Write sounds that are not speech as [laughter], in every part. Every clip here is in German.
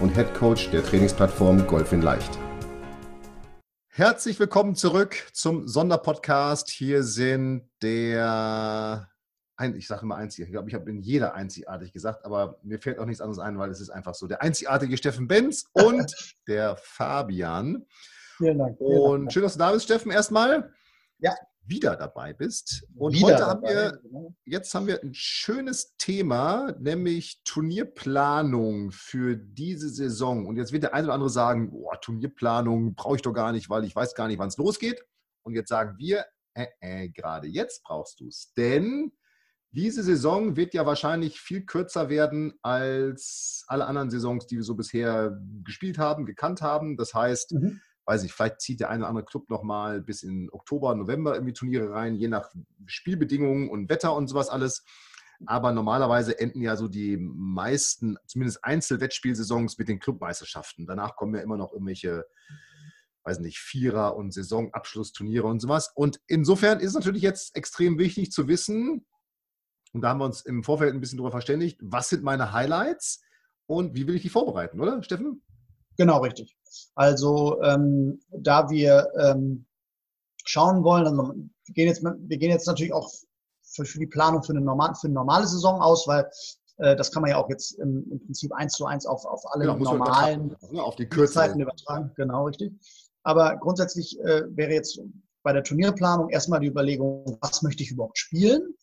und Head Coach der Trainingsplattform Golf in Leicht. Herzlich willkommen zurück zum Sonderpodcast. Hier sind der, ich sage immer einzig, ich glaube, ich habe in jeder einzigartig gesagt, aber mir fällt auch nichts anderes ein, weil es ist einfach so. Der einzigartige Steffen Benz und [laughs] der Fabian. Vielen Dank. Vielen und Dank. schön, dass du da bist, Steffen, erstmal. Ja wieder dabei bist. Und wieder heute haben wir, genau. jetzt haben wir ein schönes Thema, nämlich Turnierplanung für diese Saison. Und jetzt wird der eine oder andere sagen, boah, Turnierplanung brauche ich doch gar nicht, weil ich weiß gar nicht, wann es losgeht. Und jetzt sagen wir, äh, äh, gerade jetzt brauchst du es. Denn diese Saison wird ja wahrscheinlich viel kürzer werden als alle anderen Saisons, die wir so bisher gespielt haben, gekannt haben. Das heißt, mhm weiß ich, vielleicht zieht der eine oder andere Club nochmal bis in Oktober, November irgendwie Turniere rein, je nach Spielbedingungen und Wetter und sowas alles. Aber normalerweise enden ja so die meisten, zumindest Einzelwettspielsaisons mit den Clubmeisterschaften. Danach kommen ja immer noch irgendwelche, weiß nicht, Vierer- und Saisonabschlussturniere und sowas. Und insofern ist es natürlich jetzt extrem wichtig zu wissen, und da haben wir uns im Vorfeld ein bisschen darüber verständigt, was sind meine Highlights und wie will ich die vorbereiten, oder, Steffen? Genau, richtig. Also ähm, da wir ähm, schauen wollen, also wir gehen jetzt, wir gehen jetzt natürlich auch für, für die Planung für eine, normal, für eine normale Saison aus, weil äh, das kann man ja auch jetzt im, im Prinzip eins zu eins auf, auf alle genau, normalen ne, auf die Zeiten übertragen. Genau, richtig. Aber grundsätzlich äh, wäre jetzt bei der Turnierplanung erstmal die Überlegung, was möchte ich überhaupt spielen?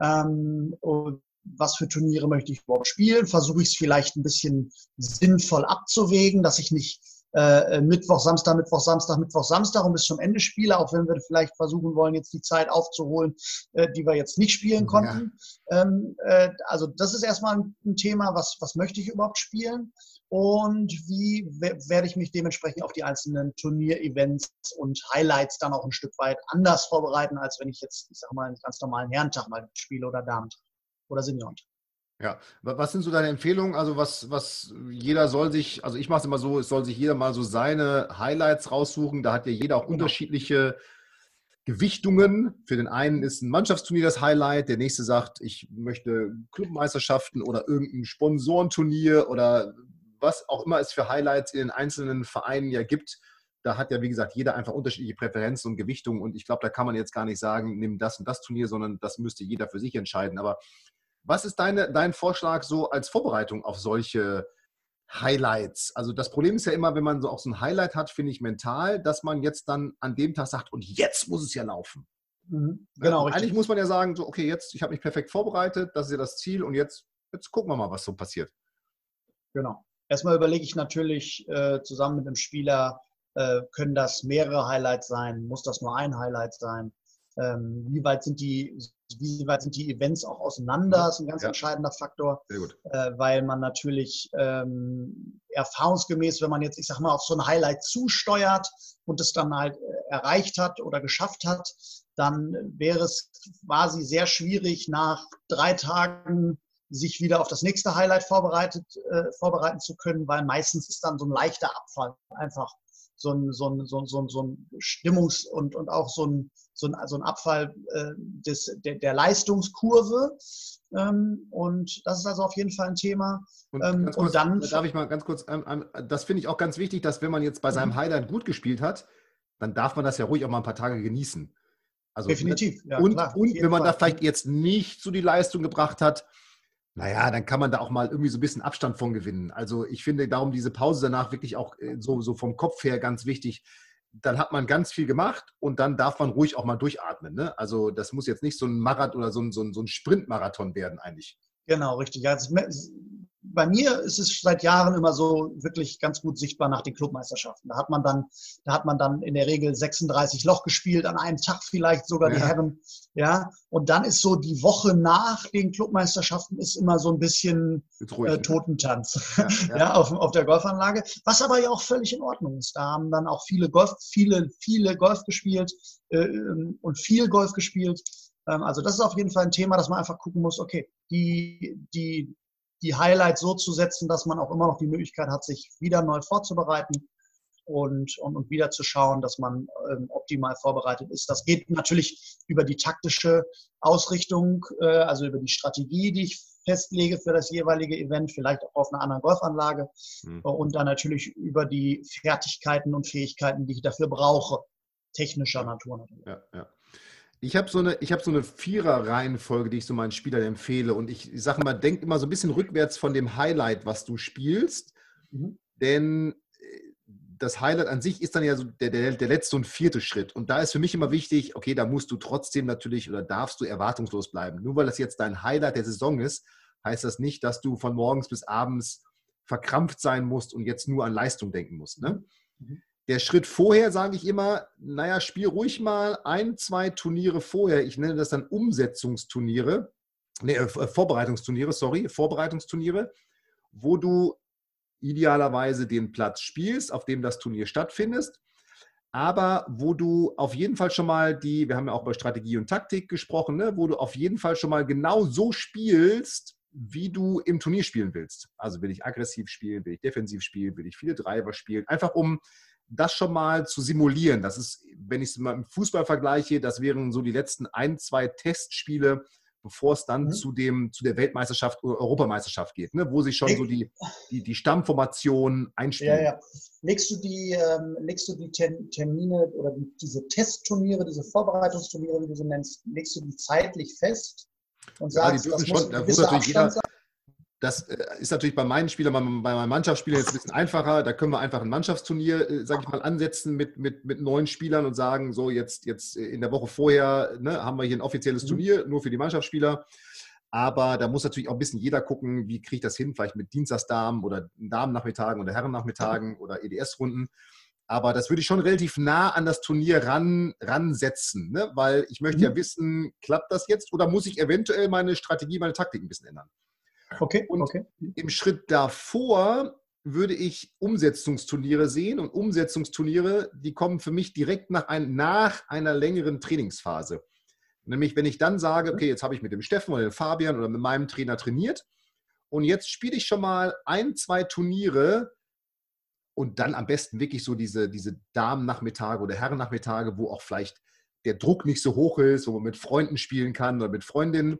Ähm, und was für Turniere möchte ich überhaupt spielen? Versuche ich es vielleicht ein bisschen sinnvoll abzuwägen, dass ich nicht äh, Mittwoch, Samstag, Mittwoch, Samstag, Mittwoch, Samstag und bis zum Ende spiele, auch wenn wir vielleicht versuchen wollen, jetzt die Zeit aufzuholen, äh, die wir jetzt nicht spielen konnten. Ja. Ähm, äh, also das ist erstmal ein, ein, Thema, was, was möchte ich überhaupt spielen und wie werde ich mich dementsprechend auf die einzelnen Turnier-Events und Highlights dann auch ein Stück weit anders vorbereiten, als wenn ich jetzt, ich sag mal, einen ganz normalen Herrentag mal spiele oder Damentag oder Seniorentag. Ja, was sind so deine Empfehlungen? Also was, was jeder soll sich, also ich mache es immer so, es soll sich jeder mal so seine Highlights raussuchen. Da hat ja jeder auch genau. unterschiedliche Gewichtungen. Für den einen ist ein Mannschaftsturnier das Highlight, der nächste sagt, ich möchte Clubmeisterschaften oder irgendein Sponsorenturnier oder was auch immer es für Highlights in den einzelnen Vereinen ja gibt. Da hat ja, wie gesagt, jeder einfach unterschiedliche Präferenzen und Gewichtungen. Und ich glaube, da kann man jetzt gar nicht sagen, nimm das und das Turnier, sondern das müsste jeder für sich entscheiden. Aber was ist deine, dein Vorschlag so als Vorbereitung auf solche Highlights? Also das Problem ist ja immer, wenn man so auch so ein Highlight hat, finde ich mental, dass man jetzt dann an dem Tag sagt, und jetzt muss es ja laufen. Mhm, genau. Ja, eigentlich muss man ja sagen, so, okay, jetzt, ich habe mich perfekt vorbereitet, das ist ja das Ziel und jetzt, jetzt gucken wir mal, was so passiert. Genau. Erstmal überlege ich natürlich äh, zusammen mit dem Spieler, äh, können das mehrere Highlights sein? Muss das nur ein Highlight sein? Ähm, wie weit sind die, wie weit sind die Events auch auseinander? Das ist ein ganz ja. entscheidender Faktor, äh, weil man natürlich ähm, erfahrungsgemäß, wenn man jetzt, ich sag mal, auf so ein Highlight zusteuert und es dann halt äh, erreicht hat oder geschafft hat, dann wäre es quasi sehr schwierig, nach drei Tagen sich wieder auf das nächste Highlight vorbereitet, äh, vorbereiten zu können, weil meistens ist dann so ein leichter Abfall einfach so ein, so ein, so ein, so ein, so ein Stimmungs- und, und auch so ein, so ein, so ein Abfall äh, des, der, der Leistungskurve. Ähm, und das ist also auf jeden Fall ein Thema. Und, ähm, kurz, und dann. Darf ich mal ganz kurz, ähm, das finde ich auch ganz wichtig, dass wenn man jetzt bei seinem mhm. Highlight gut gespielt hat, dann darf man das ja ruhig auch mal ein paar Tage genießen. Also, Definitiv. Ja, und, klar, und wenn man Fall. da vielleicht jetzt nicht so die Leistung gebracht hat, naja, dann kann man da auch mal irgendwie so ein bisschen Abstand von gewinnen. Also ich finde darum diese Pause danach wirklich auch äh, so, so vom Kopf her ganz wichtig. Dann hat man ganz viel gemacht und dann darf man ruhig auch mal durchatmen. Ne? Also das muss jetzt nicht so ein Marathon oder so ein, so ein, Sprintmarathon werden eigentlich. Genau, richtig. Ja, bei mir ist es seit Jahren immer so wirklich ganz gut sichtbar nach den Clubmeisterschaften. Da hat man dann, da hat man dann in der Regel 36 Loch gespielt, an einem Tag vielleicht sogar ja. die Herren. Ja, und dann ist so die Woche nach den Clubmeisterschaften ist immer so ein bisschen ruhig, äh, Totentanz [laughs] ja, ja. ja, auf, auf der Golfanlage. Was aber ja auch völlig in Ordnung ist. Da haben dann auch viele Golf, viele, viele Golf gespielt äh, ähm, und viel Golf gespielt. Ähm, also das ist auf jeden Fall ein Thema, dass man einfach gucken muss, okay, die, die, die Highlights so zu setzen, dass man auch immer noch die Möglichkeit hat, sich wieder neu vorzubereiten und, und, und wieder zu schauen, dass man ähm, optimal vorbereitet ist. Das geht natürlich über die taktische Ausrichtung, äh, also über die Strategie, die ich festlege für das jeweilige Event, vielleicht auch auf einer anderen Golfanlage mhm. und dann natürlich über die Fertigkeiten und Fähigkeiten, die ich dafür brauche, technischer Natur natürlich. Ja, ja. Ich habe so eine, ich hab so eine Vierer-Reihenfolge, die ich so meinen Spielern empfehle. Und ich, sage mal, denk immer so ein bisschen rückwärts von dem Highlight, was du spielst. Mhm. Denn äh, das Highlight an sich ist dann ja so der, der, der letzte und vierte Schritt. Und da ist für mich immer wichtig, okay, da musst du trotzdem natürlich oder darfst du erwartungslos bleiben. Nur weil das jetzt dein Highlight der Saison ist, heißt das nicht, dass du von morgens bis abends verkrampft sein musst und jetzt nur an Leistung denken musst. Ne? Mhm. Der Schritt vorher sage ich immer, naja, spiel ruhig mal ein, zwei Turniere vorher. Ich nenne das dann Umsetzungsturniere, nee, äh, Vorbereitungsturniere, sorry, Vorbereitungsturniere, wo du idealerweise den Platz spielst, auf dem das Turnier stattfindet, aber wo du auf jeden Fall schon mal die, wir haben ja auch über Strategie und Taktik gesprochen, ne, wo du auf jeden Fall schon mal genau so spielst, wie du im Turnier spielen willst. Also will ich aggressiv spielen, will ich defensiv spielen, will ich viele Driver spielen, einfach um das schon mal zu simulieren. Das ist, wenn ich es mal im Fußball vergleiche, das wären so die letzten ein, zwei Testspiele, bevor es dann mhm. zu, dem, zu der Weltmeisterschaft oder Europameisterschaft geht, ne? wo sich schon so die, die, die Stammformation einspielen. Ja, ja. Legst du die, ähm, legst du die Termine oder die, diese Testturniere, diese Vorbereitungsturniere, wie du sie nennst, legst du die zeitlich fest? Und sagst, ja, die dürfen schon, da muss natürlich jeder, das äh, ist natürlich bei meinen Spielern, bei meinen Mannschaftsspielern jetzt ein bisschen einfacher. Da können wir einfach ein Mannschaftsturnier, äh, sage ich mal, ansetzen mit, mit, mit neun Spielern und sagen, so jetzt, jetzt in der Woche vorher ne, haben wir hier ein offizielles mhm. Turnier, nur für die Mannschaftsspieler. Aber da muss natürlich auch ein bisschen jeder gucken, wie kriege ich das hin, vielleicht mit Dienstagsdamen oder Damennachmittagen oder Herrennachmittagen oder EDS-Runden. Aber das würde ich schon relativ nah an das Turnier ran, ransetzen, ne? weil ich möchte mhm. ja wissen, klappt das jetzt oder muss ich eventuell meine Strategie, meine Taktik ein bisschen ändern? Okay, und okay. im Schritt davor würde ich Umsetzungsturniere sehen und Umsetzungsturniere, die kommen für mich direkt nach, ein, nach einer längeren Trainingsphase. Nämlich, wenn ich dann sage, okay, jetzt habe ich mit dem Steffen oder dem Fabian oder mit meinem Trainer trainiert und jetzt spiele ich schon mal ein, zwei Turniere und dann am besten wirklich so diese, diese Damen-Nachmittage oder Herren-Nachmittage, wo auch vielleicht der Druck nicht so hoch ist, wo man mit Freunden spielen kann oder mit Freundinnen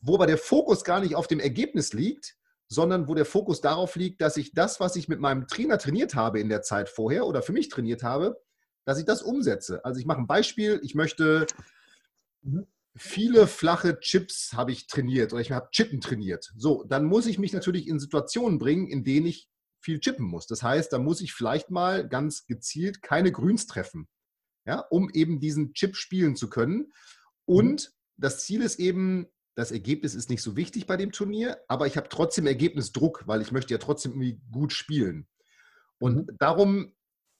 wo aber der Fokus gar nicht auf dem Ergebnis liegt, sondern wo der Fokus darauf liegt, dass ich das, was ich mit meinem Trainer trainiert habe in der Zeit vorher oder für mich trainiert habe, dass ich das umsetze. Also ich mache ein Beispiel, ich möchte viele flache Chips habe ich trainiert oder ich habe Chippen trainiert. So, dann muss ich mich natürlich in Situationen bringen, in denen ich viel chippen muss. Das heißt, da muss ich vielleicht mal ganz gezielt keine Grüns treffen, ja, um eben diesen Chip spielen zu können. Und das Ziel ist eben, das Ergebnis ist nicht so wichtig bei dem Turnier, aber ich habe trotzdem Ergebnisdruck, weil ich möchte ja trotzdem irgendwie gut spielen. Und mhm. darum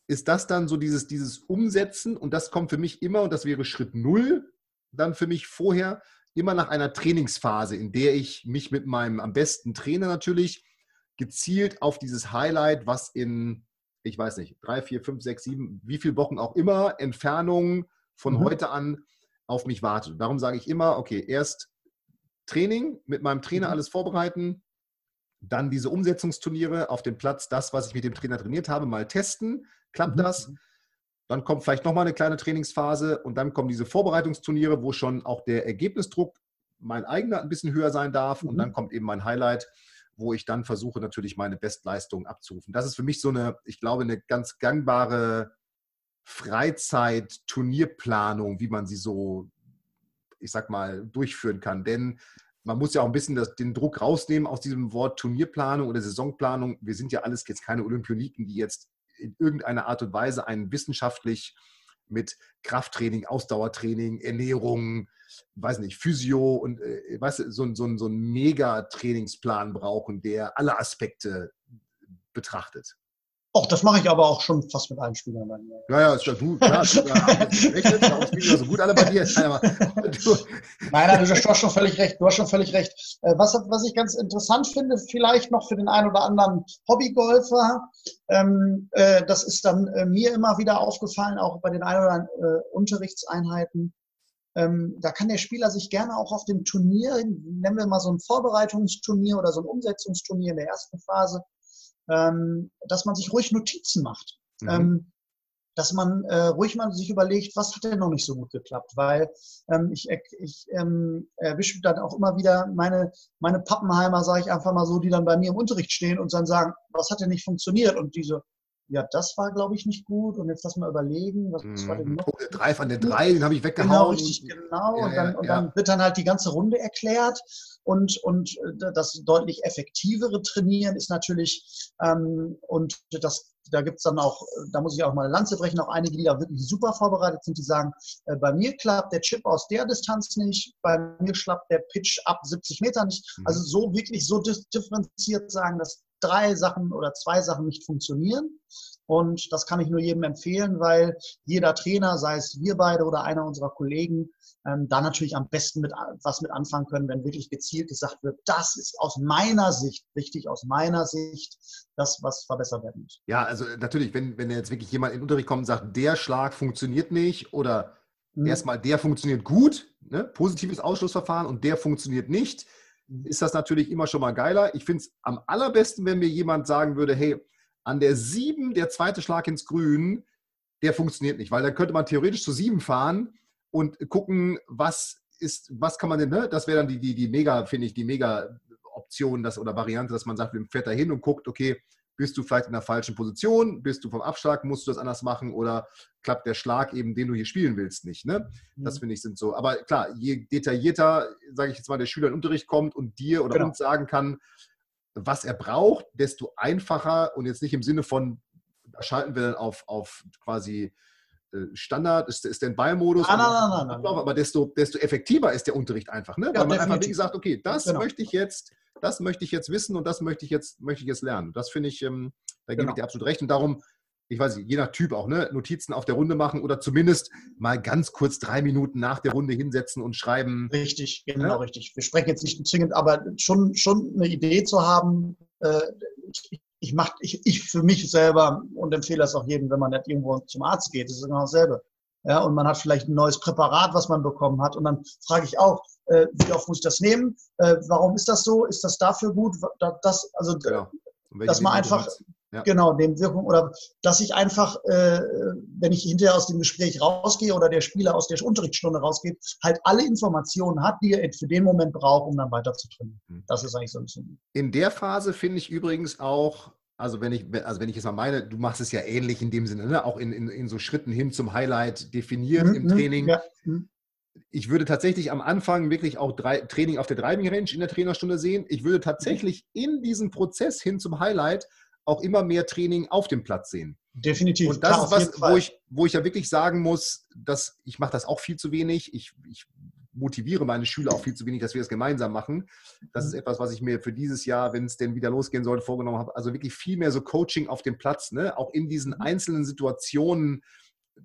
ist das dann so dieses, dieses Umsetzen und das kommt für mich immer, und das wäre Schritt Null, dann für mich vorher, immer nach einer Trainingsphase, in der ich mich mit meinem am besten Trainer natürlich gezielt auf dieses Highlight, was in, ich weiß nicht, drei, vier, fünf, sechs, sieben, wie viele Wochen auch immer, Entfernung von mhm. heute an auf mich wartet. Und darum sage ich immer, okay, erst Training, mit meinem Trainer mhm. alles vorbereiten, dann diese Umsetzungsturniere auf dem Platz, das, was ich mit dem Trainer trainiert habe, mal testen. Klappt mhm. das? Dann kommt vielleicht nochmal eine kleine Trainingsphase und dann kommen diese Vorbereitungsturniere, wo schon auch der Ergebnisdruck mein eigener ein bisschen höher sein darf. Mhm. Und dann kommt eben mein Highlight, wo ich dann versuche, natürlich meine Bestleistung abzurufen. Das ist für mich so eine, ich glaube, eine ganz gangbare Freizeit-Turnierplanung, wie man sie so ich sag mal, durchführen kann. Denn man muss ja auch ein bisschen das, den Druck rausnehmen aus diesem Wort Turnierplanung oder Saisonplanung. Wir sind ja alles jetzt keine Olympioniken, die jetzt in irgendeiner Art und Weise einen wissenschaftlich mit Krafttraining, Ausdauertraining, Ernährung, weiß nicht, Physio und äh, weißt so, so, so einen Mega-Trainingsplan brauchen, der alle Aspekte betrachtet. Och, das mache ich aber auch schon fast mit allen Spielern mir. Ja, ja, ist ja du, klar. Du, rechnet, darum spielen so gut alle bei dir. Nein, aber, [laughs] du. nein, nein, du hast schon völlig recht. Du hast schon völlig recht. Äh, was, was ich ganz interessant finde, vielleicht noch für den einen oder anderen Hobbygolfer, ähm, äh, das ist dann äh, mir immer wieder aufgefallen, auch bei den ein oder anderen äh, Unterrichtseinheiten. Ähm, da kann der Spieler sich gerne auch auf dem Turnier, nennen wir mal so ein Vorbereitungsturnier oder so ein Umsetzungsturnier in der ersten Phase, ähm, dass man sich ruhig Notizen macht. Mhm. Ähm, dass man äh, ruhig mal sich überlegt, was hat denn noch nicht so gut geklappt, weil ähm, ich, ich ähm, erwische dann auch immer wieder meine, meine Pappenheimer, sage ich einfach mal so, die dann bei mir im Unterricht stehen und dann sagen, was hat denn nicht funktioniert? Und diese, ja, das war, glaube ich, nicht gut. Und jetzt lass mal überlegen, was, was war denn noch? Oh, der drei von der drei, den habe ich weggehauen. Genau, richtig, genau. Ja, und, dann, ja, und dann wird dann halt die ganze Runde erklärt. Und, und äh, das deutlich effektivere Trainieren ist natürlich, ähm, und das, da gibt's dann auch, da muss ich auch mal eine Lanze brechen, auch einige, die da wirklich super vorbereitet sind, die sagen, äh, bei mir klappt der Chip aus der Distanz nicht, bei mir klappt der Pitch ab 70 Meter nicht. Mhm. Also so wirklich so differenziert sagen, dass drei Sachen oder zwei Sachen nicht funktionieren. Und das kann ich nur jedem empfehlen, weil jeder Trainer, sei es wir beide oder einer unserer Kollegen, ähm, da natürlich am besten mit was mit anfangen können, wenn wirklich gezielt gesagt wird, das ist aus meiner Sicht wichtig, aus meiner Sicht das, was verbessert werden muss. Ja, also natürlich, wenn, wenn jetzt wirklich jemand in den Unterricht kommt und sagt, der Schlag funktioniert nicht oder mhm. erstmal der funktioniert gut, ne? positives Ausschlussverfahren und der funktioniert nicht, ist das natürlich immer schon mal geiler. Ich finde es am allerbesten, wenn mir jemand sagen würde, hey, an der 7 der zweite Schlag ins Grün, der funktioniert nicht, weil dann könnte man theoretisch zu 7 fahren und gucken, was ist, was kann man denn, ne? das wäre dann die, die, die mega, finde ich, die mega Option das, oder Variante, dass man sagt, man fährt da hin und guckt, okay, bist du vielleicht in der falschen Position? Bist du vom Abschlag? Musst du das anders machen? Oder klappt der Schlag eben, den du hier spielen willst, nicht? Ne? Das mhm. finde ich sind so. Aber klar, je detaillierter, sage ich jetzt mal, der Schüler in den Unterricht kommt und dir oder genau. uns sagen kann, was er braucht, desto einfacher und jetzt nicht im Sinne von, da schalten wir dann auf, auf quasi Standard, ist, ist der Ballmodus, nein, nein, nein, nein, aber desto, desto effektiver ist der Unterricht einfach, ne? Ja, Weil man definitiv. einfach wie gesagt, okay, das genau. möchte ich jetzt das möchte ich jetzt wissen und das möchte ich jetzt, möchte ich jetzt lernen. Das finde ich, ähm, da gebe genau. ich dir absolut recht. Und darum, ich weiß nicht, je nach Typ auch, ne, Notizen auf der Runde machen oder zumindest mal ganz kurz drei Minuten nach der Runde hinsetzen und schreiben. Richtig, genau, ja? richtig. Wir sprechen jetzt nicht zwingend, aber schon, schon eine Idee zu haben, äh, ich, ich mache, ich, ich für mich selber und empfehle das auch jedem, wenn man nicht irgendwo zum Arzt geht, das ist genau dasselbe. Ja, und man hat vielleicht ein neues Präparat, was man bekommen hat. Und dann frage ich auch, äh, wie oft muss ich das nehmen? Äh, warum ist das so? Ist das dafür gut? Das, also, genau. dass man einfach, ja. genau, dem Wirkung, oder dass ich einfach, äh, wenn ich hinterher aus dem Gespräch rausgehe oder der Spieler aus der Unterrichtsstunde rausgeht, halt alle Informationen hat, die er für den Moment braucht, um dann weiter zu trainieren. Mhm. Das ist eigentlich so ein bisschen. In der Phase finde ich übrigens auch also wenn ich, also wenn ich jetzt mal meine, du machst es ja ähnlich in dem Sinne, ne? auch in, in, in so Schritten hin zum Highlight definiert mhm, im Training. Ja. Mhm. Ich würde tatsächlich am Anfang wirklich auch drei, Training auf der Driving Range in der Trainerstunde sehen. Ich würde tatsächlich in diesem Prozess hin zum Highlight auch immer mehr Training auf dem Platz sehen. Definitiv. Und das ist was, wo ich, wo ich ja wirklich sagen muss, dass ich mache das auch viel zu wenig. Ich, ich motiviere meine Schüler auch viel zu wenig, dass wir es das gemeinsam machen. Das ist mhm. etwas, was ich mir für dieses Jahr, wenn es denn wieder losgehen sollte, vorgenommen habe. Also wirklich viel mehr so Coaching auf dem Platz, ne? auch in diesen mhm. einzelnen Situationen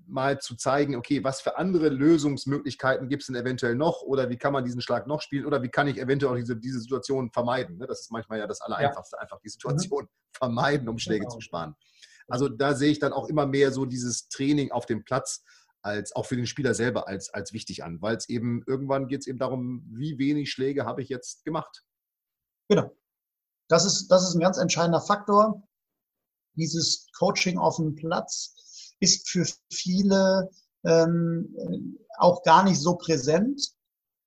mal zu zeigen, okay, was für andere Lösungsmöglichkeiten gibt es denn eventuell noch oder wie kann man diesen Schlag noch spielen oder wie kann ich eventuell auch diese, diese Situation vermeiden. Ne? Das ist manchmal ja das Allereinfachste, ja. einfach die Situation mhm. [laughs] vermeiden, um Schläge genau. zu sparen. Also da sehe ich dann auch immer mehr so dieses Training auf dem Platz als auch für den Spieler selber als, als wichtig an, weil es eben irgendwann geht es eben darum, wie wenig Schläge habe ich jetzt gemacht. Genau. Das ist, das ist ein ganz entscheidender Faktor. Dieses Coaching auf dem Platz ist für viele ähm, auch gar nicht so präsent,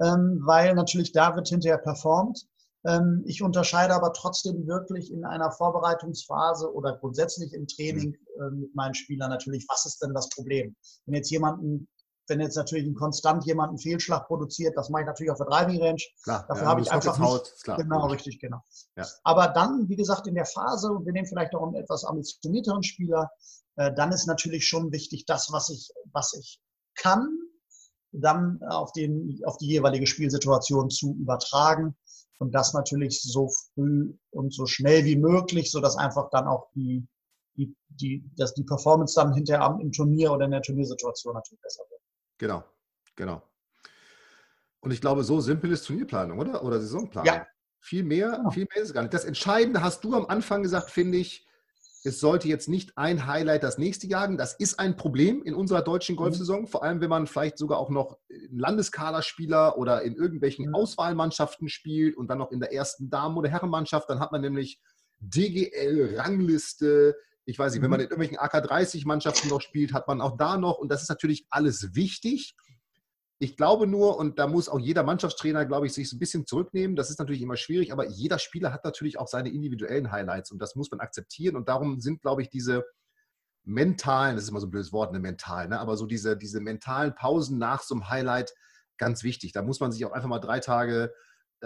ähm, weil natürlich da wird hinterher performt. Ähm, ich unterscheide aber trotzdem wirklich in einer Vorbereitungsphase oder grundsätzlich im Training mhm. äh, mit meinen Spielern natürlich, was ist denn das Problem? Wenn jetzt jemand ein wenn jetzt natürlich ein konstant jemand einen Fehlschlag produziert, das mache ich natürlich auf der Driving Range. Klar, Dafür ja, habe ich einfach nicht, haut, klar. genau, richtig, genau. Ja. Aber dann, wie gesagt, in der Phase, und wir nehmen vielleicht auch einen etwas ambitionierteren Spieler, äh, dann ist natürlich schon wichtig, das, was ich, was ich kann, dann auf, den, auf die jeweilige Spielsituation zu übertragen. Und das natürlich so früh und so schnell wie möglich, sodass einfach dann auch die, die, die, dass die Performance dann hinterher im Turnier oder in der Turniersituation natürlich besser wird. Genau, genau. Und ich glaube, so simpel ist Turnierplanung, oder? Oder Saisonplanung. Ja. Viel mehr, Genau. viel mehr ist es gar nicht. Das Entscheidende hast du am Anfang gesagt, finde ich, es sollte jetzt nicht ein Highlight das nächste jagen. Das ist ein Problem in unserer deutschen Mhm. Golfsaison, vor allem wenn man vielleicht sogar auch noch Landeskaderspieler oder in irgendwelchen Mhm. Auswahlmannschaften spielt und dann noch in der ersten Damen- oder Herrenmannschaft. Dann hat man nämlich DGL, Rangliste. Ich weiß nicht, wenn man Mhm. in irgendwelchen AK-30-Mannschaften noch spielt, hat man auch da noch. Und das ist natürlich alles wichtig. Ich glaube nur, und da muss auch jeder Mannschaftstrainer, glaube ich, sich so ein bisschen zurücknehmen. Das ist natürlich immer schwierig, aber jeder Spieler hat natürlich auch seine individuellen Highlights und das muss man akzeptieren. Und darum sind, glaube ich, diese mentalen, das ist immer so ein blödes Wort, ne, mental, ne, aber so diese, diese mentalen Pausen nach so einem Highlight ganz wichtig. Da muss man sich auch einfach mal drei Tage,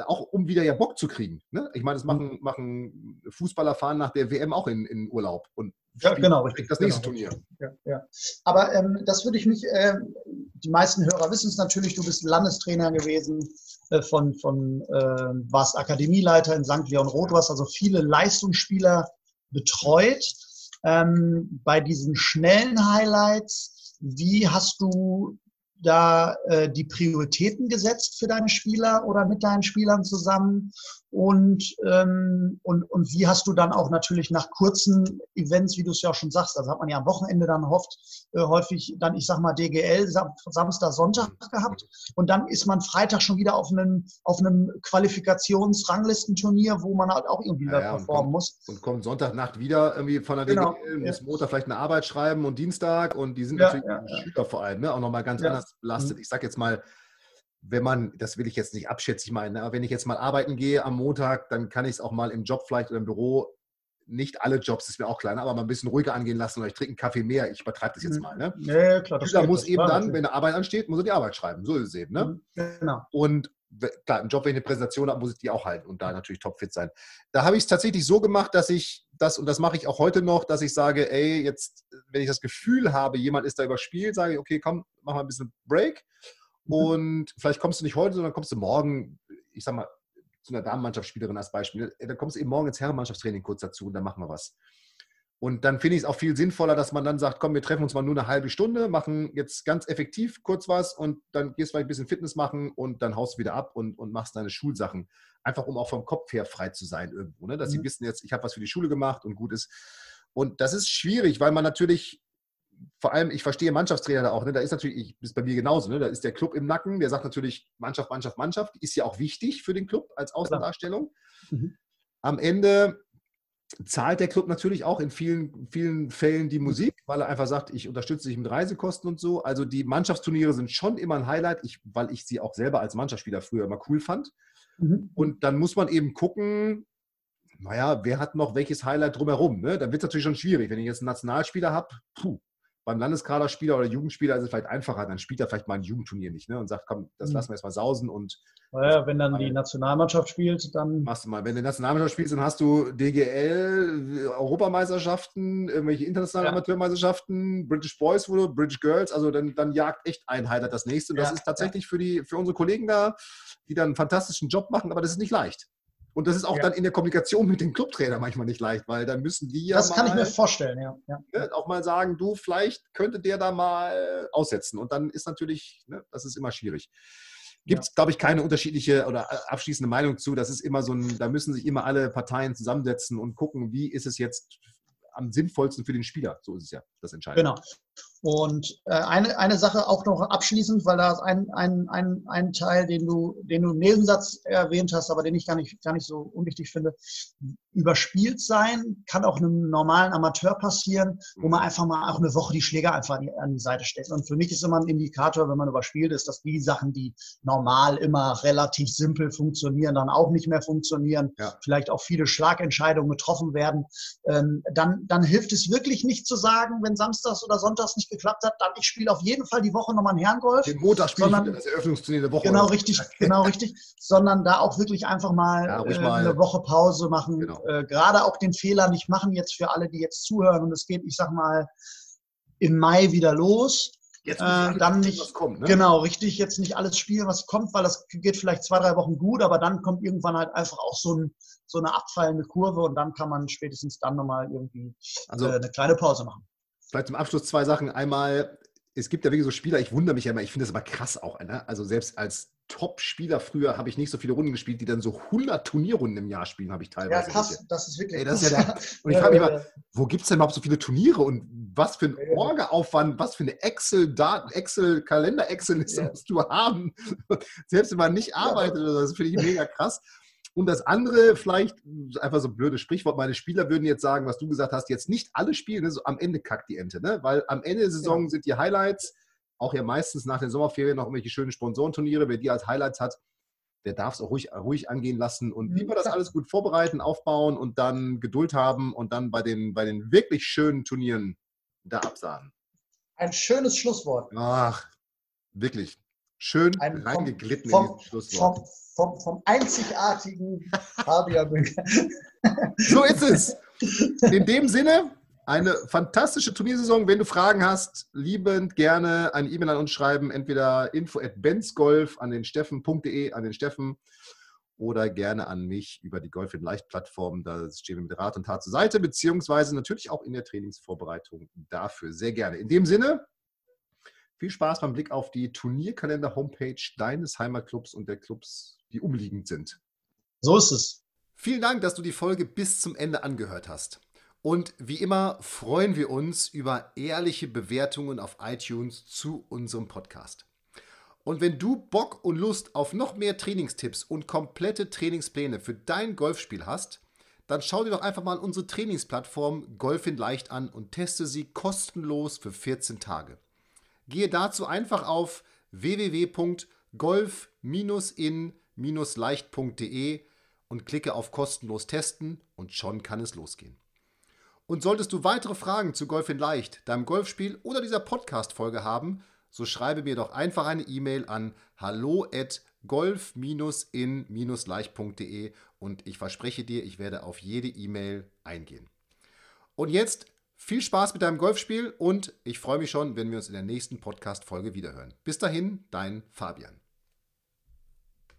auch um wieder ja Bock zu kriegen. Ne? Ich meine, das machen, machen Fußballer fahren nach der WM auch in, in Urlaub und Ja, genau, richtig. das nächste genau, Turnier. Ja, ja. Aber ähm, das würde ich nicht, äh, die meisten Hörer wissen es natürlich, du bist Landestrainer gewesen äh, von, von äh, warst Akademieleiter in St. Leon Roth, du hast also viele Leistungsspieler betreut. Ähm, bei diesen schnellen Highlights, wie hast du da äh, die Prioritäten gesetzt für deine Spieler oder mit deinen Spielern zusammen? Und, ähm, und, und wie hast du dann auch natürlich nach kurzen Events, wie du es ja auch schon sagst, also hat man ja am Wochenende dann hofft, äh, häufig dann, ich sag mal, DGL Sam Samstag, Sonntag gehabt und dann ist man Freitag schon wieder auf einem, auf einem Qualifikationsranglistenturnier, wo man halt auch irgendwie Ja, wieder ja, und performen muss. und kommt Sonntagnacht wieder irgendwie von der Genau, DGL, muss Montag vielleicht eine Arbeit schreiben und Dienstag und die sind Ja, natürlich ja, die ja. Schüler vor allem ne, auch nochmal ganz Ja. anders belastet. Mhm. Ich sage jetzt mal, wenn man, das will ich jetzt nicht abschätzig meinen, ne, aber wenn ich jetzt mal arbeiten gehe am Montag, dann kann ich es auch mal im Job vielleicht oder im Büro, nicht alle Jobs, ist mir auch kleiner, aber mal ein bisschen ruhiger angehen lassen oder ich trinke einen Kaffee mehr. Ich übertreibe das jetzt Mhm. mal. Ne? Ja, klar, das Schüler muss eben dann, wenn eine Arbeit ansteht, muss er die Arbeit schreiben. So ist es eben. Ne? Mhm, Genau. Und klar, im Job, wenn ich eine Präsentation habe, muss ich die auch halten und da natürlich topfit sein. Da habe ich es tatsächlich so gemacht, dass ich das, und das mache ich auch heute noch, dass ich sage, ey, jetzt, wenn ich das Gefühl habe, jemand ist da überspielt, sage ich, okay, komm, mach mal ein bisschen Break. Mhm. Und vielleicht kommst du nicht heute, sondern kommst du morgen, ich sag mal, zu einer Damenmannschaftsspielerin als Beispiel. Dann kommst du eben morgen ins Herrenmannschaftstraining kurz dazu und dann machen wir was. Und dann finde ich es auch viel sinnvoller, dass man dann sagt, komm, wir treffen uns mal nur eine halbe Stunde, machen jetzt ganz effektiv kurz was und dann gehst du vielleicht ein bisschen Fitness machen und dann haust du wieder ab und, und machst deine Schulsachen. Einfach um auch vom Kopf her frei zu sein irgendwo. Ne? Dass sie Mhm. wissen jetzt, ich habe was für die Schule gemacht und gut ist. Und das ist schwierig, weil man natürlich, vor allem, ich verstehe Mannschaftstrainer da auch, ne? da ist natürlich, ich, ist bei mir genauso, ne? da ist der Club im Nacken, der sagt natürlich Mannschaft, Mannschaft, Mannschaft, ist ja auch wichtig für den Club als Außendarstellung. Mhm. Am Ende zahlt der Club natürlich auch in vielen, vielen Fällen die Musik, weil er einfach sagt, ich unterstütze dich mit Reisekosten und so. Also die Mannschaftsturniere sind schon immer ein Highlight, ich, weil ich sie auch selber als Mannschaftsspieler früher immer cool fand. Mhm. Und dann muss man eben gucken, naja, wer hat noch welches Highlight drumherum? Ne? Dann wird es natürlich schon schwierig. Wenn ich jetzt einen Nationalspieler habe, puh, beim Landeskaderspieler oder Jugendspieler ist es vielleicht einfacher, dann spielt er vielleicht mal ein Jugendturnier nicht ne? und sagt, komm, das Mhm. lassen wir jetzt mal sausen und Naja, wenn dann die Nationalmannschaft spielt, dann machst du mal. Wenn du Nationalmannschaft spielst, dann hast du DGL, Europameisterschaften, irgendwelche internationalen Ja. Amateurmeisterschaften, British Boys, du, British Girls, also dann, dann jagt echt ein Highlight das nächste. Und das Ja, ist tatsächlich für, die, für unsere Kollegen da, die dann einen fantastischen Job machen, aber das ist nicht leicht. Und das ist auch Ja. dann in der Kommunikation mit dem Clubtrainer manchmal nicht leicht, weil dann müssen die ja das mal, kann ich mir vorstellen, ja. ja. ne, auch mal sagen, du, vielleicht könnte der da mal aussetzen. Und dann ist natürlich, ne, das ist immer schwierig. Gibt es, glaube ich, keine unterschiedliche oder abschließende Meinung zu. Das ist immer so ein, da müssen sich immer alle Parteien zusammensetzen und gucken, wie ist es jetzt am sinnvollsten für den Spieler. So ist es ja das Entscheidende. Genau. Und äh, eine, eine Sache auch noch abschließend, weil da ist ein, ein, ein, ein Teil, den du, den du im Nebensatz erwähnt hast, aber den ich gar nicht, gar nicht so unwichtig finde. Überspielt sein kann auch einem normalen Amateur passieren, wo man einfach mal auch eine Woche die Schläger einfach an die, an die Seite stellt. Und für mich ist immer ein Indikator, wenn man überspielt ist, dass die Sachen, die normal immer relativ simpel funktionieren, dann auch nicht mehr funktionieren. Ja. Vielleicht auch viele Schlagentscheidungen getroffen werden. Ähm, dann, dann hilft es wirklich nicht zu sagen, wenn samstags oder sonntags montags nicht geklappt hat, dann ich spiele auf jeden Fall die Woche nochmal ein Herrengolf. Den Montag spiele ich wieder das Eröffnungsturnier der Woche. Genau, richtig, genau, richtig. Sondern da auch wirklich einfach mal, Ja, äh, mal. eine Woche Pause machen. Genau. Äh, Gerade auch den Fehler nicht machen jetzt für alle, die jetzt zuhören. Und es geht, ich sag mal, im Mai wieder los. Jetzt Äh, muss alles dann nicht- was kommt, ne? Genau, richtig. Jetzt nicht alles spielen, was kommt, weil das geht vielleicht zwei, drei Wochen gut, aber dann kommt irgendwann halt einfach auch so, ein, so eine abfallende Kurve und dann kann man spätestens dann nochmal irgendwie Also äh, eine kleine Pause machen. Vielleicht zum Abschluss zwei Sachen. Einmal, es gibt ja wirklich so Spieler, ich wundere mich ja immer, ich finde das aber krass auch. Ne? Also selbst als Top-Spieler früher habe ich nicht so viele Runden gespielt, die dann so 100 Turnierrunden im Jahr spielen, habe ich teilweise. Ja, krass, das ist wirklich Ey, das ist ja der, und ich Ja, frage mich ja, mal, wo gibt es denn überhaupt so viele Turniere und was für ein Ja. Orga-Aufwand, was für eine Excel-Daten, Excel, Kalender-Excel-Liste Ja. musst du haben, [laughs] selbst wenn man nicht arbeitet oder so, das finde ich mega krass. Und das andere, vielleicht einfach so ein blödes Sprichwort, meine Spieler würden jetzt sagen, was du gesagt hast, jetzt nicht alle spielen, ne, so am Ende kackt die Ente, ne? weil am Ende der Saison sind die Highlights, auch ja meistens nach den Sommerferien noch irgendwelche schönen Sponsorenturniere, wer die als Highlights hat, der darf es auch ruhig, ruhig angehen lassen und Mhm, lieber das alles gut vorbereiten, aufbauen und dann Geduld haben und dann bei den, bei den wirklich schönen Turnieren da absahen. Ein schönes Schlusswort. Ach, wirklich. Schön Ein vom- reingeglitten in vom- dieses Schlusswort. Vom, vom, vom einzigartigen Fabian Bünker. So ist es. In dem Sinne, eine fantastische Turniersaison. Wenn du Fragen hast, liebend gerne eine E-Mail an uns schreiben, entweder info at benzgolf an den steffen.de, an den Steffen oder gerne an mich über die Golf in Leicht Plattform. Da stehen wir mit Rat und Tat zur Seite, beziehungsweise natürlich auch in der Trainingsvorbereitung dafür. Sehr gerne. In dem Sinne, viel Spaß beim Blick auf die Turnierkalender-Homepage deines Heimatclubs und der Clubs, die umliegend sind. So ist es. Vielen Dank, dass du die Folge bis zum Ende angehört hast. Und wie immer freuen wir uns über ehrliche Bewertungen auf iTunes zu unserem Podcast. Und wenn du Bock und Lust auf noch mehr Trainingstipps und komplette Trainingspläne für dein Golfspiel hast, dann schau dir doch einfach mal unsere Trainingsplattform Golf in Leicht an und teste sie kostenlos für 14 Tage. Gehe dazu einfach auf www.golf-in-leicht.de und klicke auf kostenlos testen und schon kann es losgehen. Und solltest du weitere Fragen zu Golf in Leicht, deinem Golfspiel oder dieser Podcast-Folge haben, so schreibe mir doch einfach eine E-Mail an hallo at golf-in-leicht.de und ich verspreche dir, ich werde auf jede E-Mail eingehen. Und jetzt viel Spaß mit deinem Golfspiel und ich freue mich schon, wenn wir uns in der nächsten Podcast-Folge wiederhören. Bis dahin, dein Fabian.